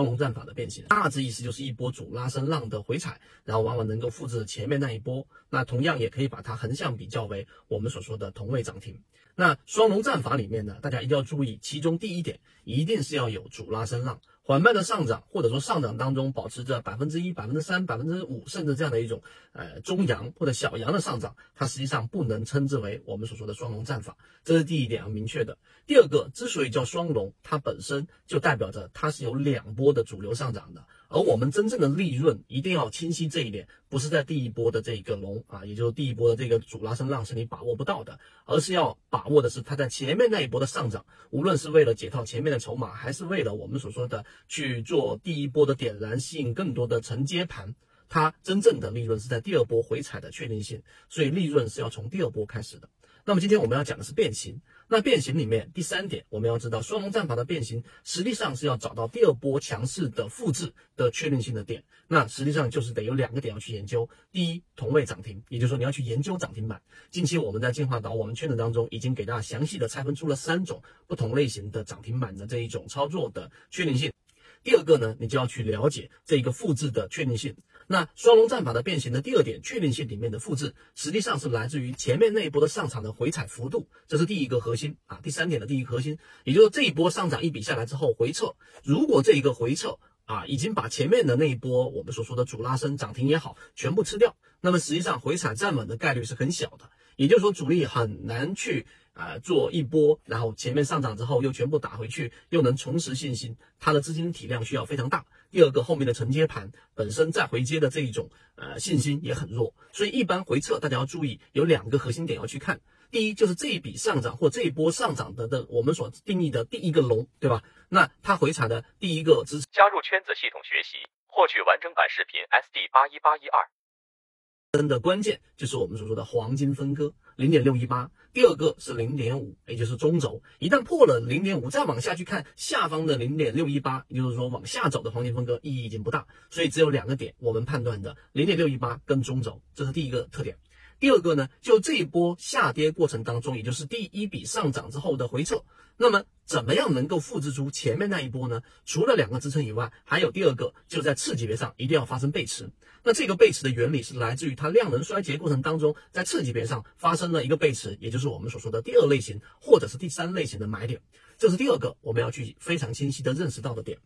双龙战法的变形，大致意思就是一波主拉升浪的回踩，然后往往能够复制前面那一波。那同样也可以把它横向比较为我们所说的同位涨停。那双龙战法里面呢，大家一定要注意，其中第一点一定是要有主拉升浪。缓慢的上涨，或者说上涨当中保持着百分之一、百分之三、百分之五，甚至这样的一种呃中阳或者小阳的上涨，它实际上不能称之为我们所说的双龙战法，这是第一点要明确的。第二个，之所以叫双龙，它本身就代表着它是有两波的主流上涨的。而我们真正的利润一定要清晰这一点，不是在第一波的这个龙啊，也就是第一波的这个主拉升浪是你把握不到的，而是要把握的是它在前面那一波的上涨，无论是为了解套前面的筹码，还是为了我们所说的去做第一波的点燃，吸引更多的承接盘，它真正的利润是在第二波回踩的确定性，所以利润是要从第二波开始的。那么今天我们要讲的是变形。那变形里面第三点，我们要知道双龙战法的变形，实际上是要找到第二波强势的复制的确定性的点。那实际上就是得有两个点要去研究。第一，同位涨停，也就是说你要去研究涨停板。近期我们在进化岛我们圈子当中已经给大家详细的拆分出了三种不同类型的涨停板的这一种操作的确定性。第二个呢，你就要去了解这一个复制的确定性。那双龙战法的变形的第二点确定性里面的复制，实际上是来自于前面那一波的上场的回踩幅度，这是第一个核心啊。第三点的第一个核心，也就是这一波上涨一笔下来之后回撤，如果这一个回撤啊已经把前面的那一波我们所说的主拉升涨停也好全部吃掉，那么实际上回踩站稳的概率是很小的，也就是说主力很难去。啊，做一波，然后前面上涨之后又全部打回去，又能重拾信心，它的资金体量需要非常大。第二个，后面的承接盘本身再回接的这一种呃信心也很弱，所以一般回撤大家要注意有两个核心点要去看。第一就是这一笔上涨或这一波上涨的的我们所定义的第一个龙，对吧？那它回踩的第一个支持。加入圈子系统学习，获取完整版视频 SD 八一八一二。真的关键就是我们所说的黄金分割零点六一八，第二个是零点五，也就是中轴，一旦破了零点五，再往下去看下方的零点六一八，也就是说往下走的黄金分割意义已经不大，所以只有两个点我们判断的零点六一八跟中轴，这是第一个特点。第二个呢，就这一波下跌过程当中，也就是第一笔上涨之后的回撤，那么怎么样能够复制出前面那一波呢？除了两个支撑以外，还有第二个，就在次级别上一定要发生背驰。那这个背驰的原理是来自于它量能衰竭过程当中，在次级别上发生了一个背驰，也就是我们所说的第二类型或者是第三类型的买点，这是第二个我们要去非常清晰的认识到的点。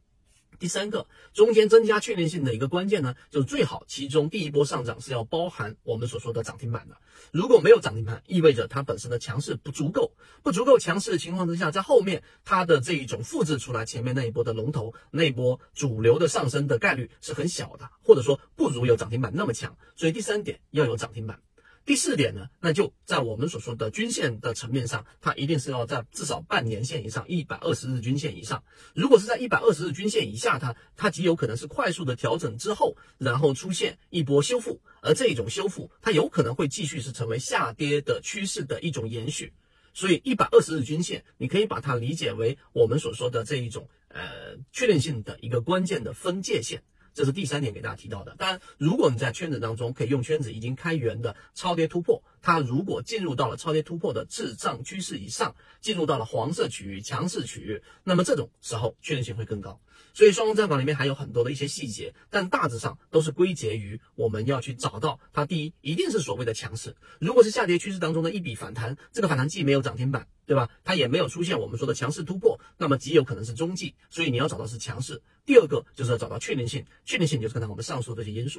第三个中间增加确定性的一个关键呢，就是最好其中第一波上涨是要包含我们所说的涨停板的。如果没有涨停板，意味着它本身的强势不足够，不足够强势的情况之下，在后面它的这一种复制出来前面那一波的龙头那一波主流的上升的概率是很小的，或者说不如有涨停板那么强。所以第三点要有涨停板。第四点呢，那就在我们所说的均线的层面上，它一定是要在至少半年线以上，一百二十日均线以上。如果是在一百二十日均线以下，它它极有可能是快速的调整之后，然后出现一波修复，而这一种修复它有可能会继续是成为下跌的趋势的一种延续。所以一百二十日均线，你可以把它理解为我们所说的这一种呃确定性的一个关键的分界线。这是第三点给大家提到的。当然，如果你在圈子当中可以用圈子已经开源的超跌突破，它如果进入到了超跌突破的滞胀趋势以上，进入到了黄色区域、强势区域，那么这种时候确定性会更高。所以双龙战法里面还有很多的一些细节，但大致上都是归结于我们要去找到它。第一，一定是所谓的强势。如果是下跌趋势当中的一笔反弹，这个反弹既没有涨停板，对吧？它也没有出现我们说的强势突破，那么极有可能是中继。所以你要找到是强势。第二个就是要找到确定性，确定性就是刚才我们上述这些因素。